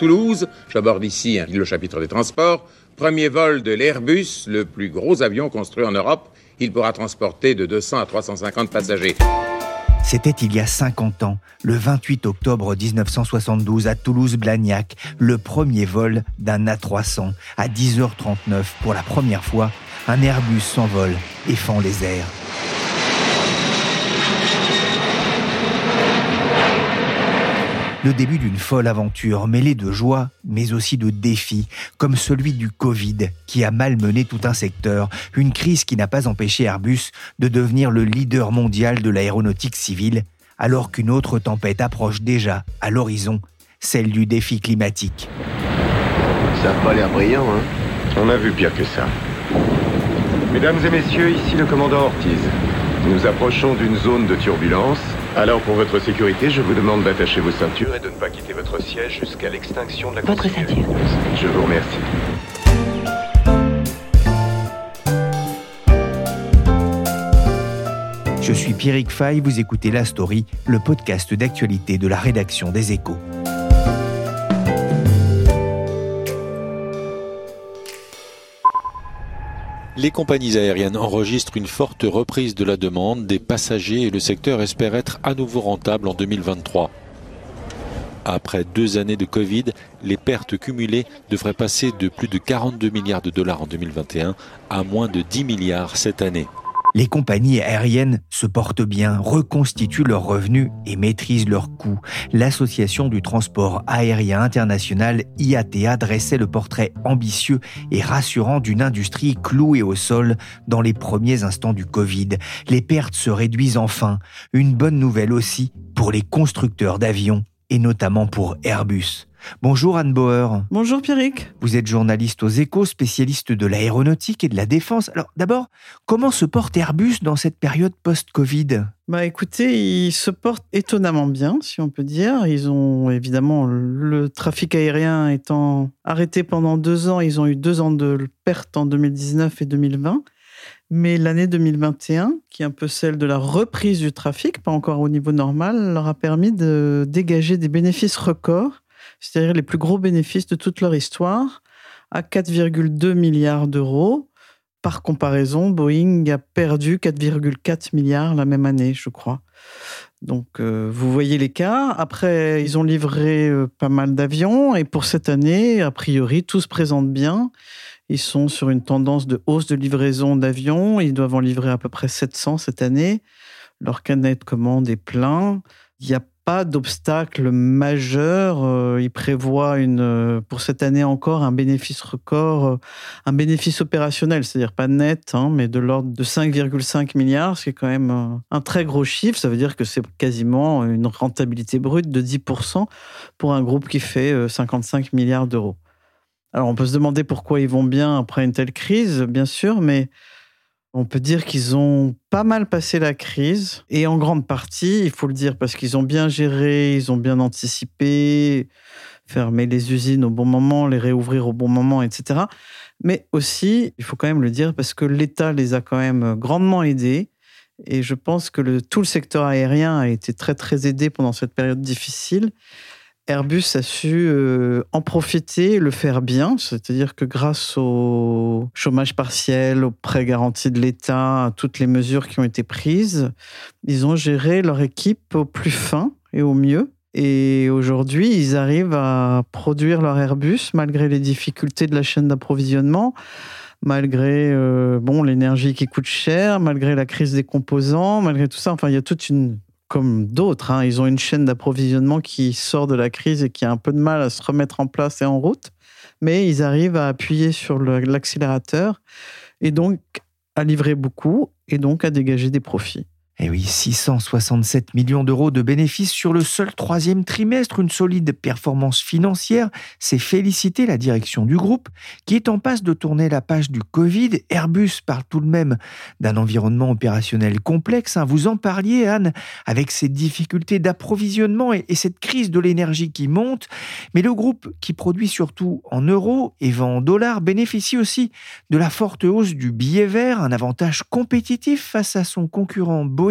Toulouse. J'aborde ici le chapitre des transports. Premier vol de l'Airbus, le plus gros avion construit en Europe. Il pourra transporter de 200 à 350 passagers. C'était il y a 50 ans, le 28 octobre 1972 à Toulouse-Blagnac, le premier vol d'un A300. À 10h39, pour la première fois, un Airbus s'envole et fend les airs. Le début d'une folle aventure mêlée de joie, mais aussi de défis, comme celui du Covid, qui a malmené tout un secteur, une crise qui n'a pas empêché Airbus de devenir le leader mondial de l'aéronautique civile, alors qu'une autre tempête approche déjà à l'horizon, celle du défi climatique. Ça n'a pas l'air brillant, hein On a vu pire que ça. Mesdames et messieurs, ici le commandant Ortiz. Nous approchons d'une zone de turbulence. Alors pour votre sécurité, je vous demande d'attacher vos ceintures et de ne pas quitter votre siège jusqu'à l'extinction de la Votre ceinture. Je vous remercie. Je suis Pierrick Fay, vous écoutez La Story, le podcast d'actualité de la rédaction des Échos. Les compagnies aériennes enregistrent une forte reprise de la demande des passagers et le secteur espère être à nouveau rentable en 2023. Après deux années de Covid, les pertes cumulées devraient passer de plus de 42 milliards de dollars en 2021 à moins de 10 milliards cette année. Les compagnies aériennes se portent bien, reconstituent leurs revenus et maîtrisent leurs coûts. L'Association du transport aérien international IATA dressait le portrait ambitieux et rassurant d'une industrie clouée au sol dans les premiers instants du Covid. Les pertes se réduisent enfin. Une bonne nouvelle aussi pour les constructeurs d'avions et notamment pour Airbus. Bonjour Anne Bauer. Bonjour Pierrick. Vous êtes journaliste aux échos, spécialiste de l'aéronautique et de la défense. Alors d'abord, comment se porte Airbus dans cette période post-Covid? Bah écoutez, ils se portent étonnamment bien, si on peut dire. Ils ont évidemment le trafic aérien étant arrêté pendant deux ans, ils ont eu deux ans de perte en 2019 et 2020. Mais l'année 2021, qui est un peu celle de la reprise du trafic, pas encore au niveau normal, leur a permis de dégager des bénéfices records c'est-à-dire les plus gros bénéfices de toute leur histoire, à 4,2 milliards d'euros. Par comparaison, Boeing a perdu 4,4 milliards la même année, je crois. Donc, euh, vous voyez l'écart. Après, ils ont livré euh, pas mal d'avions et pour cette année, a priori, tout se présente bien. Ils sont sur une tendance de hausse de livraison d'avions. Ils doivent en livrer à peu près 700 cette année. Leur canet de commande est plein. Il n'y a pas d'obstacle majeur. Euh, il prévoit une, euh, pour cette année encore un bénéfice record, euh, un bénéfice opérationnel, c'est-à-dire pas net, hein, mais de l'ordre de 5,5 milliards, ce qui est quand même un très gros chiffre. Ça veut dire que c'est quasiment une rentabilité brute de 10% pour un groupe qui fait 55 milliards d'euros. Alors on peut se demander pourquoi ils vont bien après une telle crise, bien sûr, mais on peut dire qu'ils ont pas mal passé la crise et en grande partie, il faut le dire, parce qu'ils ont bien géré, ils ont bien anticipé, fermer les usines au bon moment, les réouvrir au bon moment, etc. Mais aussi, il faut quand même le dire, parce que l'État les a quand même grandement aidés. Et je pense que tout le secteur aérien a été très, très aidé pendant cette période difficile. Airbus a su euh, en profiter, le faire bien, c'est-à-dire que grâce au chômage partiel, aux prêts garantis de l'État, à toutes les mesures qui ont été prises, ils ont géré leur équipe au plus fin et au mieux. Et aujourd'hui, ils arrivent à produire leur Airbus malgré les difficultés de la chaîne d'approvisionnement, malgré euh, bon l'énergie qui coûte cher, malgré la crise des composants, malgré tout ça. Enfin, il y a toute une comme d'autres, hein, ils ont une chaîne d'approvisionnement qui sort de la crise et qui a un peu de mal à se remettre en place et en route, mais ils arrivent à appuyer sur l'accélérateur et donc à livrer beaucoup et donc à dégager des profits. Et eh oui, 667 millions d'euros de bénéfices sur le seul troisième trimestre, une solide performance financière, c'est féliciter la direction du groupe qui est en passe de tourner la page du Covid. Airbus parle tout de même d'un environnement opérationnel complexe. Hein. Vous en parliez, Anne, avec ces difficultés d'approvisionnement et cette crise de l'énergie qui monte. Mais le groupe, qui produit surtout en euros et vend en dollars, bénéficie aussi de la forte hausse du billet vert, un avantage compétitif face à son concurrent Boeing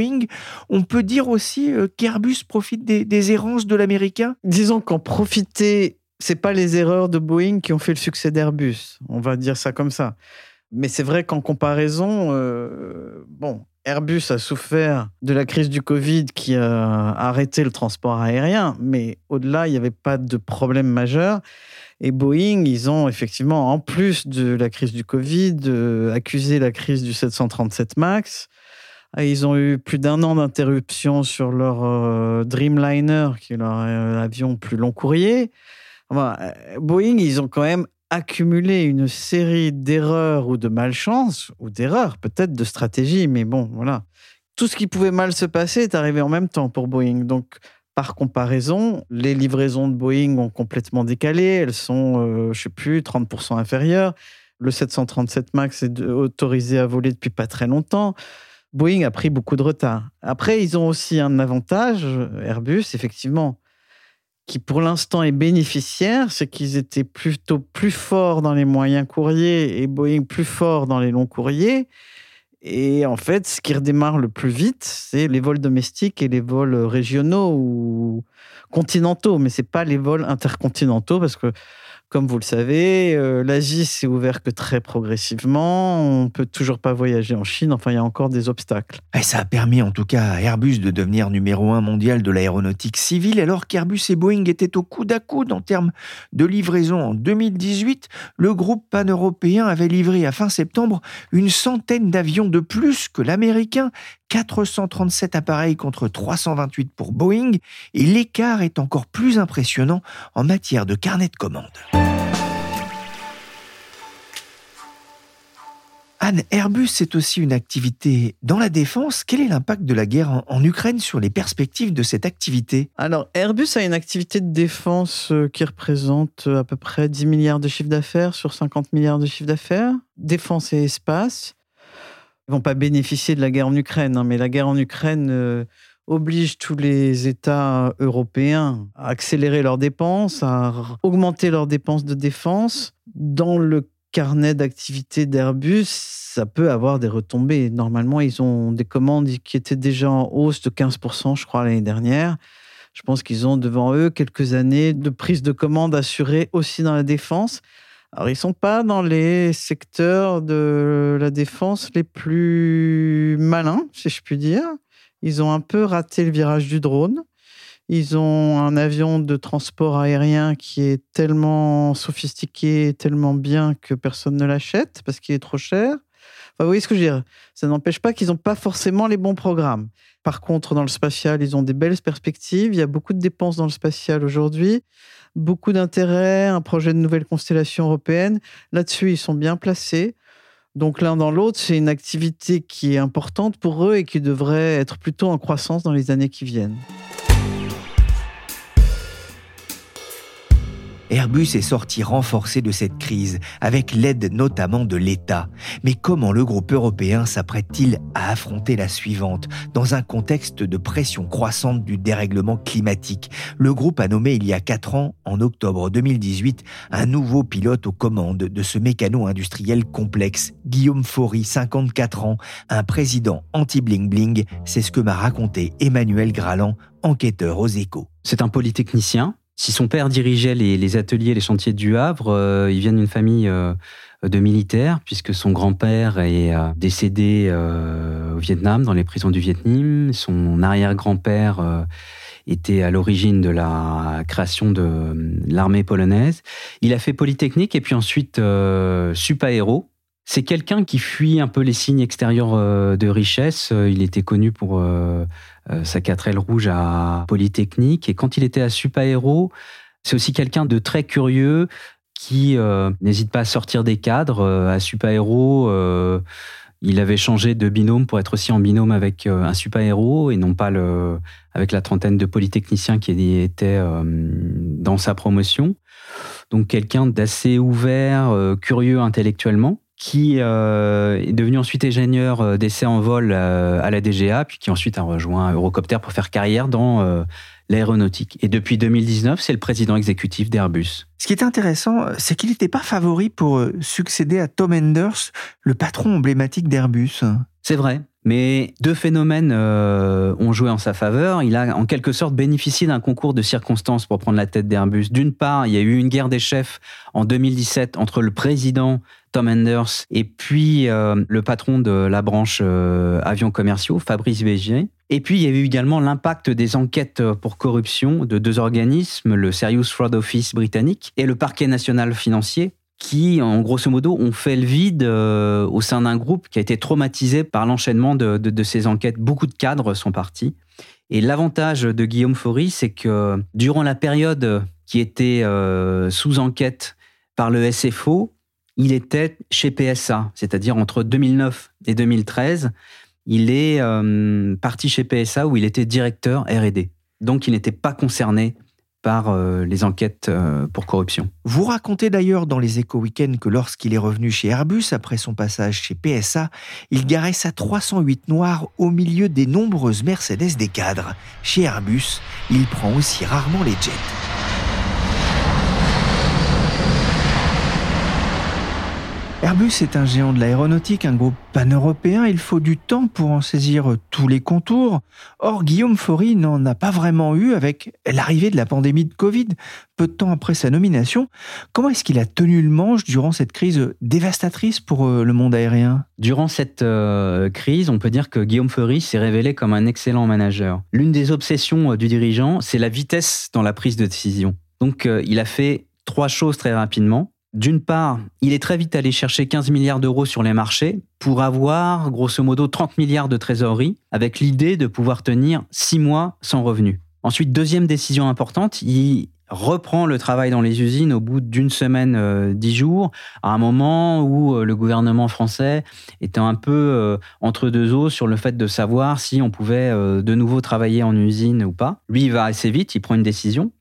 on peut dire aussi euh, qu'Airbus profite des, errances de l'américain Disons qu'en profiter, c'est pas les erreurs de Boeing qui ont fait le succès d'Airbus. On va dire ça comme ça. Mais c'est vrai qu'en comparaison, euh, bon, Airbus a souffert de la crise du Covid qui a arrêté le transport aérien, mais au-delà, il n'y avait pas de problème majeur. Et Boeing, ils ont effectivement, en plus de la crise du Covid, euh, accusé la crise du 737 MAX. Ah, ils ont eu plus d'un an d'interruption sur leur euh, Dreamliner, qui est leur euh, avion plus long courrier. Euh, Boeing, ils ont quand même accumulé une série d'erreurs ou de malchance, ou d'erreurs peut-être de stratégie, mais bon, voilà. Tout ce qui pouvait mal se passer est arrivé en même temps pour Boeing. Donc, par comparaison, les livraisons de Boeing ont complètement décalé. Elles sont, je ne sais plus, 30% inférieures. Le 737 MAX est autorisé à voler depuis pas très longtemps. Boeing a pris beaucoup de retard. Après, ils ont aussi un avantage, Airbus, effectivement, qui pour l'instant est bénéficiaire, c'est qu'ils étaient plutôt plus forts dans les moyens courriers et Boeing plus fort dans les longs courriers. Et en fait, ce qui redémarre le plus vite, c'est les vols domestiques et les vols régionaux ou continentaux, mais c'est pas les vols intercontinentaux parce que comme vous le savez, euh, l'Asie s'est ouverte que très progressivement. On peut toujours pas voyager en Chine. Enfin, il y a encore des obstacles. Ça a permis en tout cas à Airbus de devenir numéro un mondial de l'aéronautique civile, alors qu'Airbus et Boeing étaient au coude à coude en termes de livraison. En 2018, le groupe pan-européen avait livré à fin septembre une centaine d'avions de plus que l'américain 437 appareils contre 328 pour Boeing, et l'écart est encore plus impressionnant en matière de carnet de commandes. Anne, Airbus, c'est aussi une activité dans la défense. Quel est l'impact de la guerre en, Ukraine sur les perspectives de cette activité? Alors, Airbus a une activité de défense euh, qui représente euh, à peu près 10 milliards de chiffre d'affaires sur 50 milliards de chiffre d'affaires. Défense et espace ne vont pas bénéficier de la guerre en Ukraine, hein, mais la guerre en Ukraine euh, oblige tous les États européens à accélérer leurs dépenses, à augmenter leurs dépenses de défense. Dans le carnet d'activité d'Airbus, ça peut avoir des retombées. Normalement, ils ont des commandes qui étaient déjà en hausse de 15%, je crois, l'année dernière. Je pense qu'ils ont devant eux quelques années de prise de commandes assurées aussi dans la défense. Alors, ils ne sont pas dans les secteurs de la défense les plus malins, si je puis dire. Ils ont un peu raté le virage du drone. Ils ont un avion de transport aérien qui est tellement sophistiqué, tellement bien que personne ne l'achète parce qu'il est trop cher. vous voyez ce que je veux dire? Ça n'empêche pas qu'ils n'ont pas forcément les bons programmes. Par contre, dans le spatial, ils ont des belles perspectives. Il y a beaucoup de dépenses dans le spatial aujourd'hui beaucoup d'intérêt, un projet de nouvelle constellation européenne. Là-dessus, ils sont bien placés. Donc l'un dans l'autre, c'est une activité qui est importante pour eux et qui devrait être plutôt en croissance dans les années qui viennent. Airbus est sorti renforcé de cette crise, avec l'aide notamment de l'État. Mais comment le groupe européen s'apprête-t-il à affronter la suivante Dans un contexte de pression croissante du dérèglement climatique, le groupe a nommé il y a quatre ans, en octobre 2018, un nouveau pilote aux commandes de ce mécano industriel complexe, Guillaume Faury, 54 ans, un président anti-bling-bling, c'est ce que m'a raconté Emmanuel Graland, enquêteur aux échos. C'est un polytechnicien si son père dirigeait les, ateliers, les chantiers du Havre, euh, il vient d'une famille euh, de militaires, puisque son grand-père est euh, décédé au Vietnam, dans les prisons du Vietnam. Son arrière-grand-père était à l'origine de la création de l'armée polonaise. Il a fait Polytechnique et puis ensuite Supaéro. C'est quelqu'un qui fuit un peu les signes extérieurs de richesse. Il était connu pour euh, sa 4L rouge à Polytechnique. Et quand il était à Supaéro, c'est aussi quelqu'un de très curieux qui euh, n'hésite pas à sortir des cadres. Euh, à Supaéro, Il avait changé de binôme pour être aussi en binôme avec euh, un super-héros et non pas le, avec la trentaine de polytechniciens qui étaient euh, dans sa promotion. Donc quelqu'un d'assez ouvert, euh, curieux intellectuellement, qui est devenu ensuite ingénieur d'essai en vol à la DGA, puis qui ensuite a rejoint Eurocopter pour faire carrière dans l'aéronautique. Et depuis 2019, c'est le président exécutif d'Airbus. Ce qui est intéressant, c'est qu'il n'était pas favori pour euh, succéder à Tom Enders, le patron emblématique d'Airbus. C'est vrai. Mais deux phénomènes euh, ont joué en sa faveur. Il a en quelque sorte bénéficié d'un concours de circonstances pour prendre la tête d'Airbus. D'une part, il y a eu une guerre des chefs en 2017 entre le président Tom Enders et puis euh, le patron de la branche avions commerciaux, Fabrice Végier. Et puis, il y a eu également l'impact des enquêtes pour corruption de deux organismes, le Serious Fraud Office britannique et le Parquet national financier, qui, en grosso modo, ont fait le vide euh, au sein d'un groupe qui a été traumatisé par l'enchaînement de, ces enquêtes. Beaucoup de cadres sont partis. Et l'avantage de Guillaume Faury, c'est que durant la période qui était euh, sous enquête par le SFO, il était chez PSA, c'est-à-dire entre 2009 et 2013 il est euh, parti chez PSA où il était directeur RD. Donc il n'était pas concerné par euh, les enquêtes euh, pour corruption. Vous racontez d'ailleurs dans les éco week que lorsqu'il est revenu chez Airbus après son passage chez PSA, il garait sa 308 noire au milieu des nombreuses Mercedes des cadres. Chez Airbus, il prend aussi rarement les jets. Airbus est un géant de l'aéronautique, un groupe pan-européen. Il faut du temps pour en saisir tous les contours. Or, Guillaume Faury n'en a pas vraiment eu avec l'arrivée de la pandémie de Covid, peu de temps après sa nomination. Comment est-ce qu'il a tenu le manche durant cette crise dévastatrice pour euh, le monde aérien? Durant cette euh, crise, on peut dire que Guillaume Faury s'est révélé comme un excellent manager. L'une des obsessions euh, du dirigeant, c'est la vitesse dans la prise de décision. Donc, il a fait trois choses très rapidement. D'une part, il est très vite allé chercher 15 milliards d'euros sur les marchés pour avoir grosso modo 30 milliards de trésorerie avec l'idée de pouvoir tenir 6 mois sans revenus. Ensuite, deuxième décision importante, il reprend le travail dans les usines au bout d'une semaine, euh, dix jours, à un moment où euh, le gouvernement français était un peu euh, entre deux eaux sur le fait de savoir si on pouvait de nouveau travailler en usine ou pas. Lui, il va assez vite, il prend une décision.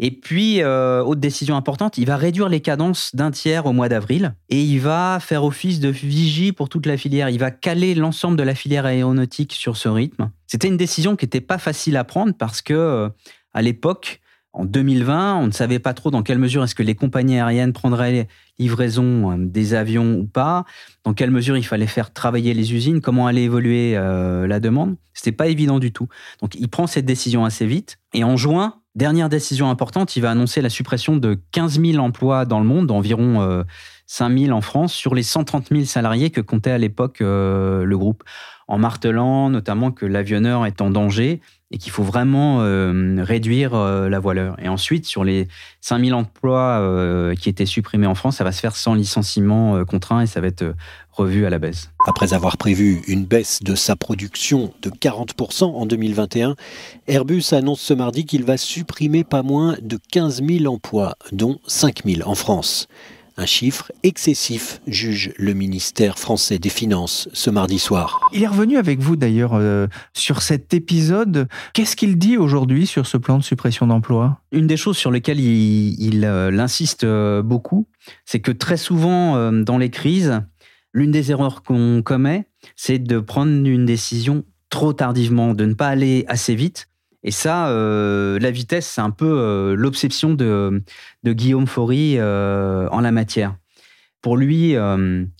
Et puis, euh, autre décision importante, il va réduire les cadences d'un tiers au mois d'avril et il va faire office de vigie pour toute la filière. Il va caler l'ensemble de la filière aéronautique sur ce rythme. C'était une décision qui n'était pas facile à prendre parce que, euh, à l'époque, en 2020, on ne savait pas trop dans quelle mesure est-ce que les compagnies aériennes prendraient livraison euh, des avions ou pas, dans quelle mesure il fallait faire travailler les usines, comment allait évoluer la demande. C'était pas évident du tout. Donc, il prend cette décision assez vite et en juin, Dernière décision importante, il va annoncer la suppression de 15 000 emplois dans le monde, environ 5 euh, 000 en France, sur les 130 000 salariés que comptait à l'époque euh, le groupe, en martelant notamment que l'avionneur est en danger et qu'il faut vraiment euh, réduire la voileur. Et ensuite, sur les 5 000 emplois qui étaient supprimés en France, ça va se faire sans licenciement contraint et ça va être revu à la baisse. Après avoir prévu une baisse de sa production de 40% en 2021, Airbus annonce ce mardi qu'il va supprimer pas moins de 15 000 emplois, dont 5 000 en France. Un chiffre excessif, juge le ministère français des Finances ce mardi soir. Il est revenu avec vous d'ailleurs euh, sur cet épisode. Qu'est-ce qu'il dit aujourd'hui sur ce plan de suppression d'emplois? Une des choses sur lesquelles il, euh, insiste euh, beaucoup, c'est que très souvent dans les crises, L'une des erreurs qu'on commet, c'est de prendre une décision trop tardivement, de ne pas aller assez vite. Et ça, euh, la vitesse, c'est un peu euh, l'obsession de, Guillaume Faury euh, en la matière. Pour lui,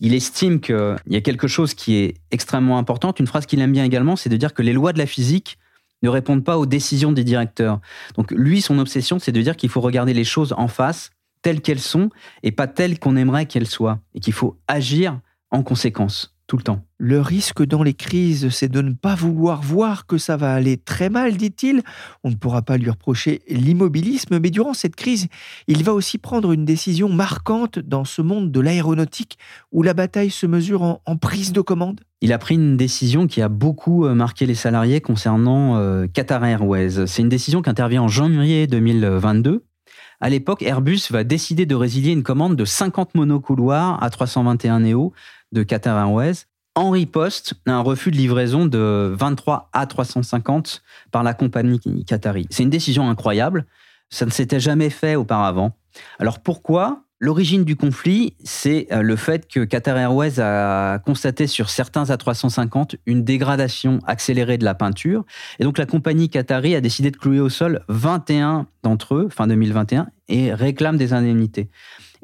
il estime qu'il y a quelque chose qui est extrêmement important. Une phrase qu'il aime bien également, c'est de dire que les lois de la physique ne répondent pas aux décisions des directeurs. Donc lui, son obsession, c'est de dire qu'il faut regarder les choses en face, telles qu'elles sont, et pas telles qu'on aimerait qu'elles soient. Et qu'il faut agir en conséquence tout le temps. Le risque dans les crises, c'est de ne pas vouloir voir que ça va aller très mal, dit-il. On ne pourra pas lui reprocher l'immobilisme, mais durant cette crise, il va aussi prendre une décision marquante dans ce monde de l'aéronautique où la bataille se mesure en, prise de commande. Il a pris une décision qui a beaucoup euh, marqué les salariés concernant euh, Qatar Airways. C'est une décision qui intervient en janvier 2022. À l'époque, Airbus va décider de résilier une commande de 50 monocouloirs à 321 Neo de Qatar Airways. en riposte un refus de livraison de 23 A350 par la compagnie Qatari. C'est une décision incroyable. Ça ne s'était jamais fait auparavant. Alors pourquoi? L'origine du conflit, c'est euh, le fait que Qatar Airways a constaté sur certains A350 une dégradation accélérée de la peinture. Et donc la compagnie Qatari a décidé de clouer au sol 21 d'entre eux, fin 2021, et réclame des indemnités.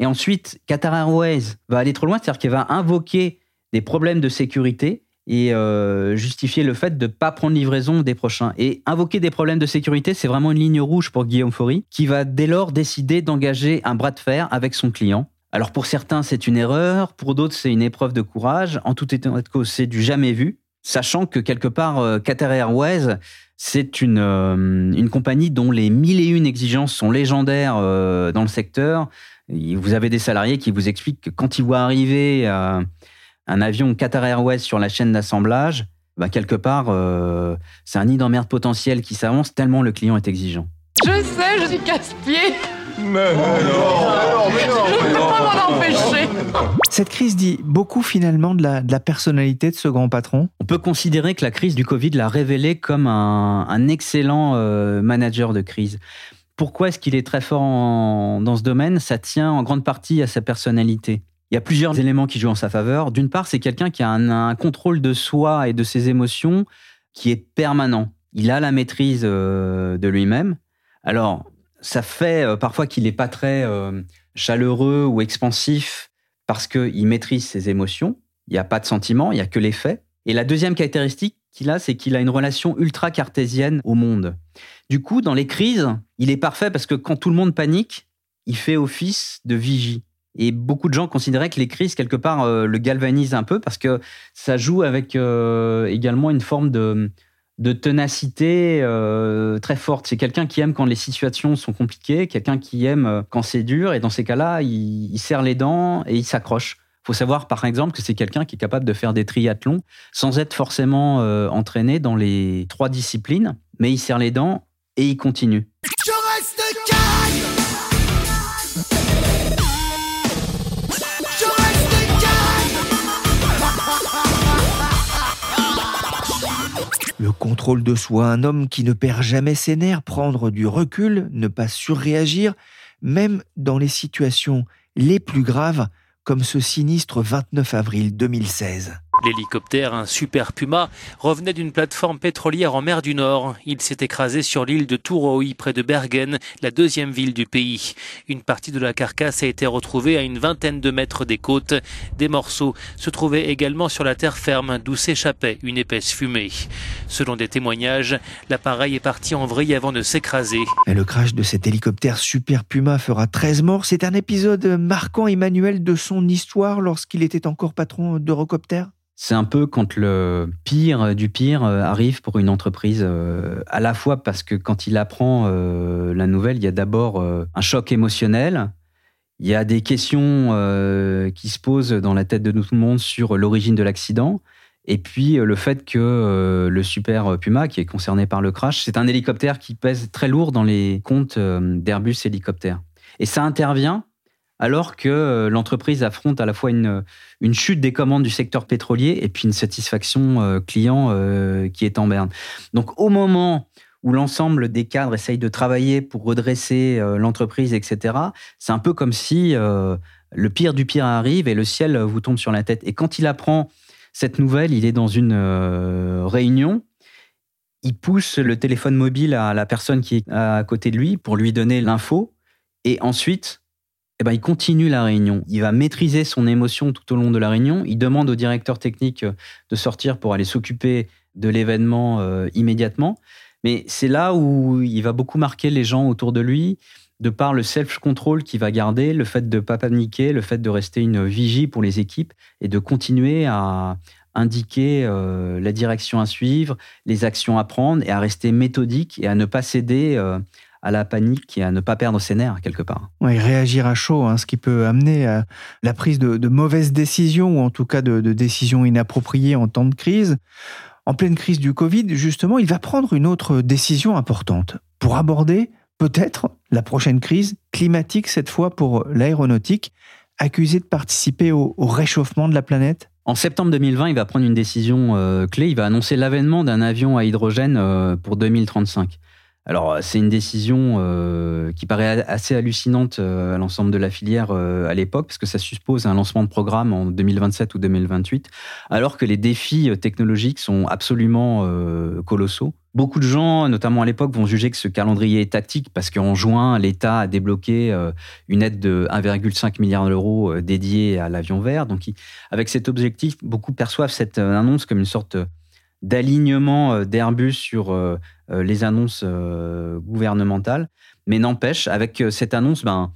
Et ensuite, Qatar Airways va aller trop loin, c'est-à-dire qu'elle va invoquer des problèmes de sécurité et euh, justifier le fait de ne pas prendre livraison des prochains. Et invoquer des problèmes de sécurité, c'est vraiment une ligne rouge pour Guillaume Faury, qui va dès lors décider d'engager un bras de fer avec son client. Alors pour certains, c'est une erreur, pour d'autres, c'est une épreuve de courage. En tout état de cause, c'est du jamais vu, sachant que quelque part, euh, Qatar Airways, c'est une, euh, une compagnie dont les mille et une exigences sont légendaires dans le secteur. Vous avez des salariés qui vous expliquent que quand ils voient arriver un avion Qatar Airways sur la chaîne d'assemblage, bah, quelque part, euh, c'est un nid d'emmerde potentiel qui s'avance tellement le client est exigeant. Je sais, je suis casse-pied. Mais non, mais non, je ne peux pas m'en empêcher. Cette crise dit beaucoup finalement de la, de la, personnalité de ce grand patron. On peut considérer que la crise du Covid l'a révélé comme un, excellent euh, manager de crise. Pourquoi est-ce qu'il est très fort dans ce domaine Ça tient en grande partie à sa personnalité. Il y a plusieurs éléments qui jouent en sa faveur. D'une part, c'est quelqu'un qui a un, contrôle de soi et de ses émotions qui est permanent. Il a la maîtrise euh, de lui-même. Alors, ça fait euh, parfois qu'il n'est pas très euh, chaleureux ou expansif parce qu'il maîtrise ses émotions. Il n'y a pas de sentiments, il n'y a que les faits. Et la deuxième caractéristique qu'il a, c'est qu'il a une relation ultra cartésienne au monde. Du coup, dans les crises, il est parfait parce que quand tout le monde panique, il fait office de vigie. Et beaucoup de gens considéraient que les crises, quelque part, euh, le galvanisent un peu parce que ça joue avec euh, également une forme de, de ténacité euh, très forte. C'est quelqu'un qui aime quand les situations sont compliquées, quelqu'un qui aime quand c'est dur. Et dans ces cas-là, il, il, serre les dents et il s'accroche. Il faut savoir, par exemple, que c'est quelqu'un qui est capable de faire des triathlons sans être forcément entraîné dans les trois disciplines. Mais il serre les dents et il continue. Le contrôle de soi, un homme qui ne perd jamais ses nerfs, prendre du recul, ne pas surréagir, même dans les situations les plus graves, comme ce sinistre 29 avril 2016. L'hélicoptère, un Super Puma, revenait d'une plateforme pétrolière en mer du Nord. Il s'est écrasé sur l'île de Touroui, près de Bergen, la deuxième ville du pays. Une partie de la carcasse a été retrouvée à une vingtaine de mètres des côtes. Des morceaux se trouvaient également sur la terre ferme, d'où s'échappait une épaisse fumée. Selon des témoignages, l'appareil est parti en vrille avant de s'écraser. Le crash de cet hélicoptère Super Puma fera 13 morts. C'est un épisode marquant, Emmanuel, de son histoire lorsqu'il était encore patron d'Eurocopter? C'est un peu quand le pire du pire euh, arrive pour une entreprise, euh, à la fois parce que quand il apprend euh, la nouvelle, il y a d'abord un choc émotionnel, il y a des questions qui se posent dans la tête de tout le monde sur l'origine de l'accident, et puis le fait que le Super Puma, qui est concerné par le crash, c'est un hélicoptère qui pèse très lourd dans les comptes d'Airbus Hélicoptère. Et ça intervient alors que euh, l'entreprise affronte à la fois une, une, chute des commandes du secteur pétrolier et puis une satisfaction euh, client euh, qui est en berne. Donc au moment où l'ensemble des cadres essayent de travailler pour redresser l'entreprise, etc., c'est un peu comme si le pire du pire arrive et le ciel vous tombe sur la tête. Et quand il apprend cette nouvelle, il est dans une réunion il pousse le téléphone mobile à la personne qui est à côté de lui pour lui donner l'info. Et ensuite, eh ben, il continue la réunion. Il va maîtriser son émotion tout au long de la réunion. Il demande au directeur technique euh, de sortir pour aller s'occuper de l'événement euh, immédiatement. Mais c'est là où il va beaucoup marquer les gens autour de lui, de par le self-control qu'il va garder, le fait de ne pas paniquer, le fait de rester une vigie pour les équipes et de continuer à indiquer euh, la direction à suivre, les actions à prendre et à rester méthodique et à ne pas céder à la panique et à ne pas perdre ses nerfs quelque part. Oui, réagir à chaud, hein, ce qui peut amener à la prise de, mauvaises décisions ou en tout cas de, décisions inappropriées en temps de crise. En pleine crise du Covid, justement, il va prendre une autre décision importante pour aborder peut-être la prochaine crise climatique, cette fois pour l'aéronautique, accusée de participer au réchauffement de la planète En septembre 2020, il va prendre une décision euh, clé. Il va annoncer l'avènement d'un avion à hydrogène euh, pour 2035. Alors, c'est une décision euh, qui paraît assez hallucinante à l'ensemble de la filière à l'époque, parce que ça suppose un lancement de programme en 2027 ou 2028, alors que les défis technologiques sont absolument colossaux. Beaucoup de gens, notamment à l'époque, vont juger que ce calendrier est tactique parce qu'en juin, l'État a débloqué euh, une aide de 1,5 milliard d'euros euh, dédiée à l'avion vert. Donc, avec cet objectif, beaucoup perçoivent cette euh, annonce comme une sorte d'alignement d'Airbus sur les annonces gouvernementales. Mais n'empêche, avec cette annonce, ben,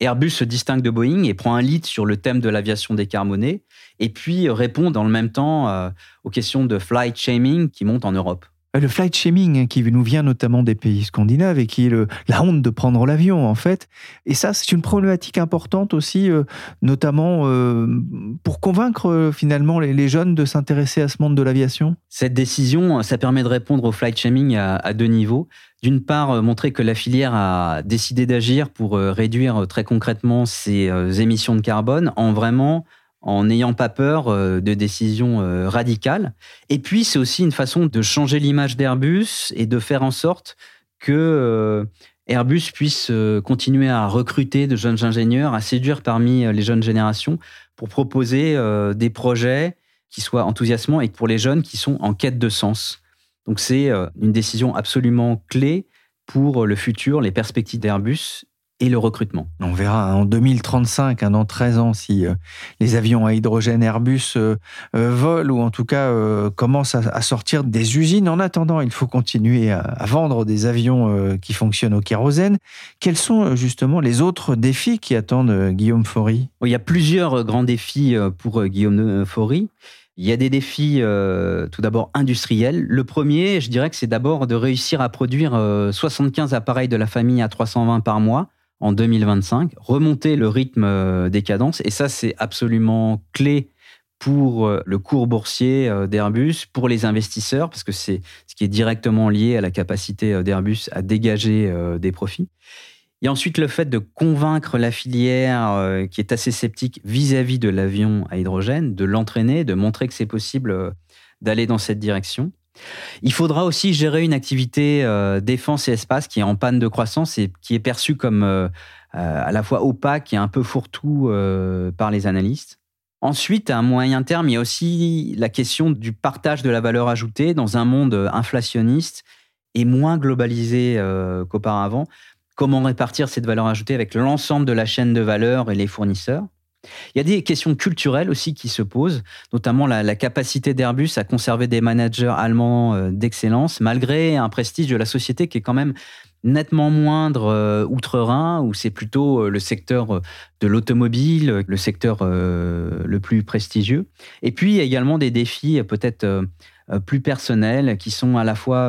Airbus se distingue de Boeing et prend un lead sur le thème de l'aviation décarbonée, et puis répond dans le même temps aux questions de flight shaming qui montent en Europe. Le flight shaming hein, qui nous vient notamment des pays scandinaves et qui est la honte de prendre l'avion en fait. Et ça, c'est une problématique importante aussi, euh, notamment euh, pour convaincre euh, finalement les, jeunes de s'intéresser à ce monde de l'aviation. Cette décision, ça permet de répondre au flight shaming à, à deux niveaux. D'une part, montrer que la filière a décidé d'agir pour réduire très concrètement ses émissions de carbone en vraiment en n'ayant pas peur euh, de décisions euh, radicales. Et puis, c'est aussi une façon de changer l'image d'Airbus et de faire en sorte que euh, Airbus puisse continuer à recruter de jeunes ingénieurs, à séduire parmi les jeunes générations pour proposer des projets qui soient enthousiasmants et pour les jeunes qui sont en quête de sens. Donc c'est une décision absolument clé pour le futur, les perspectives d'Airbus et le recrutement. On verra en 2035, un an 13 ans, si euh, les avions à hydrogène Airbus euh, euh, volent ou en tout cas commencent à, sortir des usines. En attendant, il faut continuer à, vendre des avions qui fonctionnent au kérosène. Quels sont justement les autres défis qui attendent Guillaume Faury? Il y a plusieurs grands défis pour Guillaume Faury. Il y a des défis tout d'abord industriels. Le premier, je dirais que c'est d'abord de réussir à produire 75 appareils de la famille à 320 par mois en 2025, remonter le rythme euh, des cadences. Et ça, c'est absolument clé pour euh, le cours boursier euh, d'Airbus, pour les investisseurs, parce que c'est ce qui est directement lié à la capacité d'Airbus à dégager des profits. Et ensuite, le fait de convaincre la filière qui est assez sceptique vis-à-vis de l'avion à hydrogène, de l'entraîner, de montrer que c'est possible d'aller dans cette direction. Il faudra aussi gérer une activité euh, défense et espace qui est en panne de croissance et qui est perçue comme euh, euh, à la fois opaque et un peu fourre-tout par les analystes. Ensuite, à moyen terme, il y a aussi la question du partage de la valeur ajoutée dans un monde inflationniste et moins globalisé qu'auparavant. Comment répartir cette valeur ajoutée avec l'ensemble de la chaîne de valeur et les fournisseurs? Il y a des questions culturelles aussi qui se posent, notamment la, capacité d'Airbus à conserver des managers allemands euh, d'excellence, malgré un prestige de la société qui est quand même nettement moindre euh, outre-Rhin, où c'est plutôt euh, le secteur de l'automobile, le secteur le plus prestigieux. Et puis, il y a également des défis peut-être plus personnels qui sont à la fois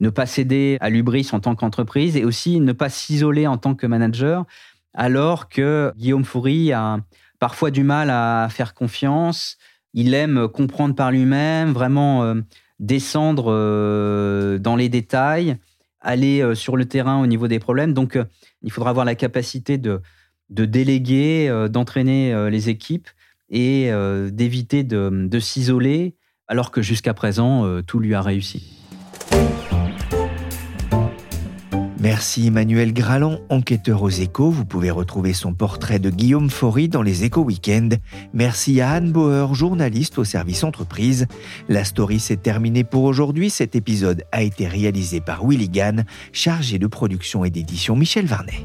ne pas céder à l'ubris en tant qu'entreprise et aussi ne pas s'isoler en tant que manager alors que Guillaume Foury a parfois du mal à faire confiance. Il aime comprendre par lui-même, vraiment euh, descendre euh, dans les détails, aller euh, sur le terrain au niveau des problèmes. Donc, il faudra avoir la capacité de, déléguer, d'entraîner les équipes et d'éviter de s'isoler, alors que jusqu'à présent, tout lui a réussi. Merci Emmanuel Graland, enquêteur aux échos. Vous pouvez retrouver son portrait de Guillaume Faury dans les échos week-end. Merci à Anne Bauer, journaliste au service entreprise. La story s'est terminée pour aujourd'hui. Cet épisode a été réalisé par Willy Gann, chargé de production et d'édition Michel Varnet.